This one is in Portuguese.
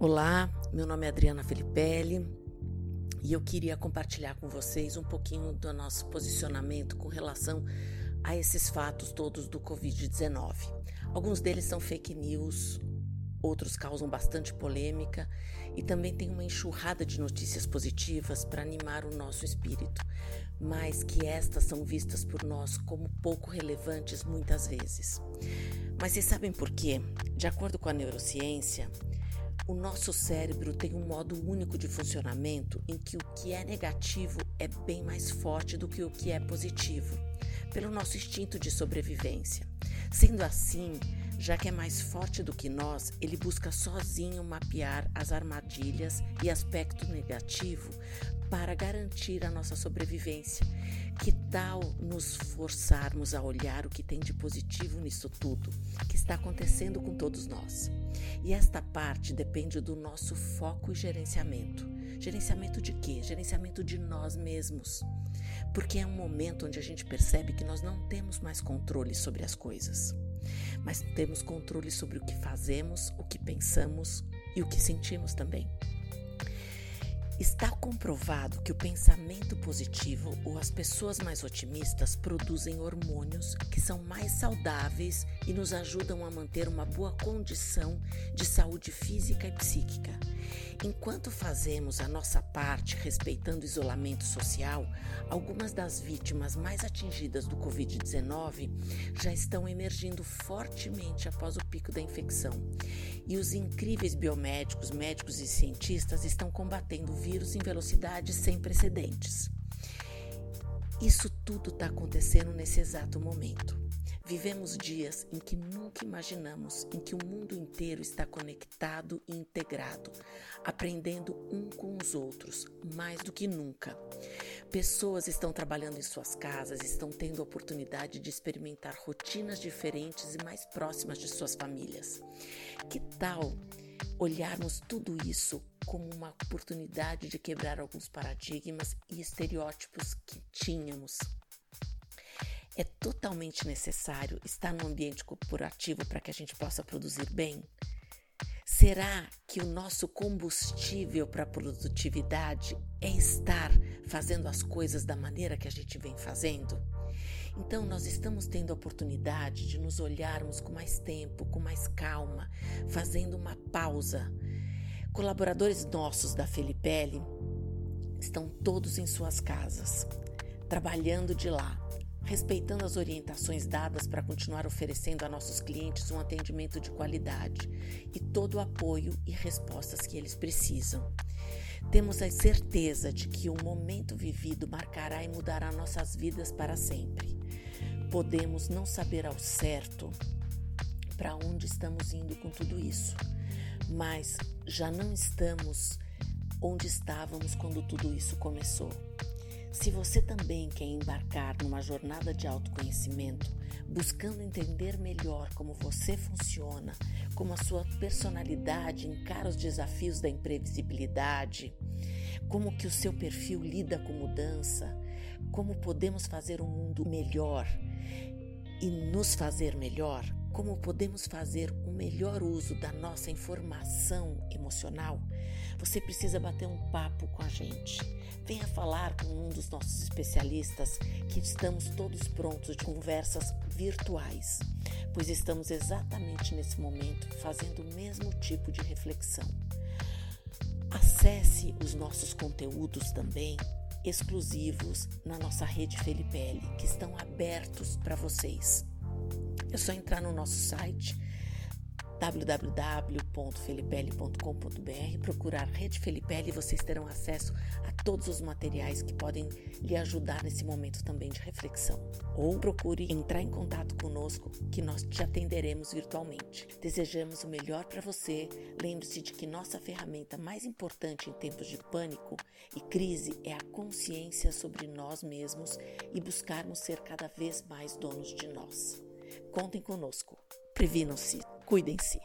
Olá, meu nome é Adriana Felipelli e eu queria compartilhar com vocês um pouquinho do nosso posicionamento com relação a esses fatos todos do Covid-19. Alguns deles são fake news, outros causam bastante polêmica e também tem uma enxurrada de notícias positivas para animar o nosso espírito, mas que estas são vistas por nós como pouco relevantes muitas vezes. Mas vocês sabem por quê? De acordo com a neurociência, o nosso cérebro tem um modo único de funcionamento em que o que é negativo é bem mais forte do que o que é positivo, pelo nosso instinto de sobrevivência. Sendo assim, já que é mais forte do que nós, ele busca sozinho mapear as armadilhas e aspecto negativo para garantir a nossa sobrevivência. Que tal nos forçarmos a olhar o que tem de positivo nisso tudo que está acontecendo com todos nós? E esta parte depende do nosso foco e gerenciamento. Gerenciamento de quê? Gerenciamento de nós mesmos. Porque é um momento onde a gente percebe que nós não temos mais controle sobre as coisas, mas temos controle sobre o que fazemos, o que pensamos e o que sentimos também. Está comprovado que o pensamento positivo ou as pessoas mais otimistas produzem hormônios que são mais saudáveis e nos ajudam a manter uma boa condição de saúde física e psíquica. Enquanto fazemos a nossa parte respeitando o isolamento social, algumas das vítimas mais atingidas do Covid-19 já estão emergindo fortemente após o pico da infecção. E os incríveis biomédicos, médicos e cientistas estão combatendo o vírus em velocidades sem precedentes. Isso tudo está acontecendo nesse exato momento. Vivemos dias em que nunca imaginamos, em que o mundo inteiro está conectado e integrado, aprendendo um com os outros, mais do que nunca. Pessoas estão trabalhando em suas casas, estão tendo a oportunidade de experimentar rotinas diferentes e mais próximas de suas famílias. Que tal olharmos tudo isso como uma oportunidade de quebrar alguns paradigmas e estereótipos que tínhamos? É totalmente necessário estar no ambiente corporativo para que a gente possa produzir bem? Será que o nosso combustível para a produtividade é estar fazendo as coisas da maneira que a gente vem fazendo? Então, nós estamos tendo a oportunidade de nos olharmos com mais tempo, com mais calma, fazendo uma pausa. Colaboradores nossos da Felipelli estão todos em suas casas, trabalhando de lá respeitando as orientações dadas para continuar oferecendo a nossos clientes um atendimento de qualidade e todo o apoio e respostas que eles precisam. Temos a certeza de que o momento vivido marcará e mudará nossas vidas para sempre. Podemos não saber ao certo para onde estamos indo com tudo isso, mas já não estamos onde estávamos quando tudo isso começou. Se você também quer embarcar numa jornada de autoconhecimento, buscando entender melhor como você funciona, como a sua personalidade encara os desafios da imprevisibilidade, como que o seu perfil lida com mudança, como podemos fazer um mundo melhor e nos fazer melhor, como podemos fazer um melhor uso da nossa informação emocional, você precisa bater um papo com a gente. Venha falar com um dos nossos especialistas que estamos todos prontos de conversas virtuais, pois estamos exatamente nesse momento fazendo o mesmo tipo de reflexão. Acesse os nossos conteúdos também exclusivos na nossa rede Felipelli, que estão abertos para vocês. É só entrar no nosso site www.felipelli.com.br, procurar Rede Felipelli e vocês terão acesso a todos os materiais que podem lhe ajudar nesse momento também de reflexão. Ou procure entrar em contato conosco que nós te atenderemos virtualmente. Desejamos o melhor para você. Lembre-se de que nossa ferramenta mais importante em tempos de pânico e crise é a consciência sobre nós mesmos e buscarmos ser cada vez mais donos de nós. Contem conosco. Previnam-se, cuidem-se.